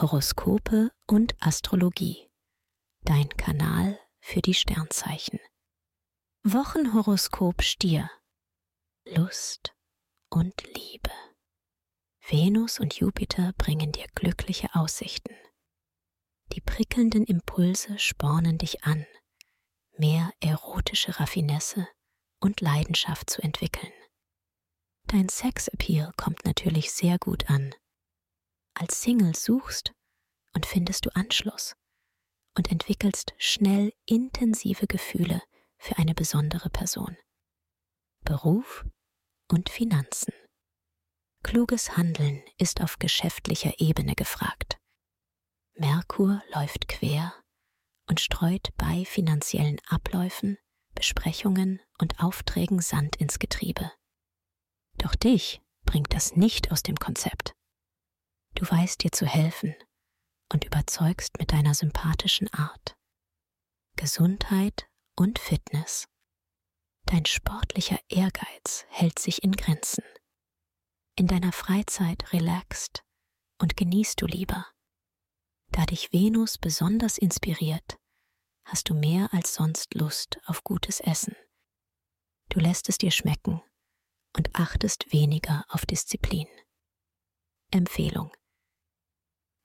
Horoskope und Astrologie. Dein Kanal für die Sternzeichen. Wochenhoroskop Stier. Lust und Liebe. Venus und Jupiter bringen dir glückliche Aussichten. Die prickelnden Impulse spornen dich an, mehr erotische Raffinesse und Leidenschaft zu entwickeln. Dein Sexappeal kommt natürlich sehr gut an. Als Single suchst und findest du Anschluss und entwickelst schnell intensive Gefühle für eine besondere Person. Beruf und Finanzen. Kluges Handeln ist auf geschäftlicher Ebene gefragt. Merkur läuft quer und streut bei finanziellen Abläufen, Besprechungen und Aufträgen Sand ins Getriebe. Doch dich bringt das nicht aus dem Konzept. Du weißt dir zu helfen und überzeugst mit deiner sympathischen Art. Gesundheit und Fitness. Dein sportlicher Ehrgeiz hält sich in Grenzen. In deiner Freizeit relaxst und genießt du lieber. Da dich Venus besonders inspiriert, hast du mehr als sonst Lust auf gutes Essen. Du lässt es dir schmecken und achtest weniger auf Disziplin. Empfehlung.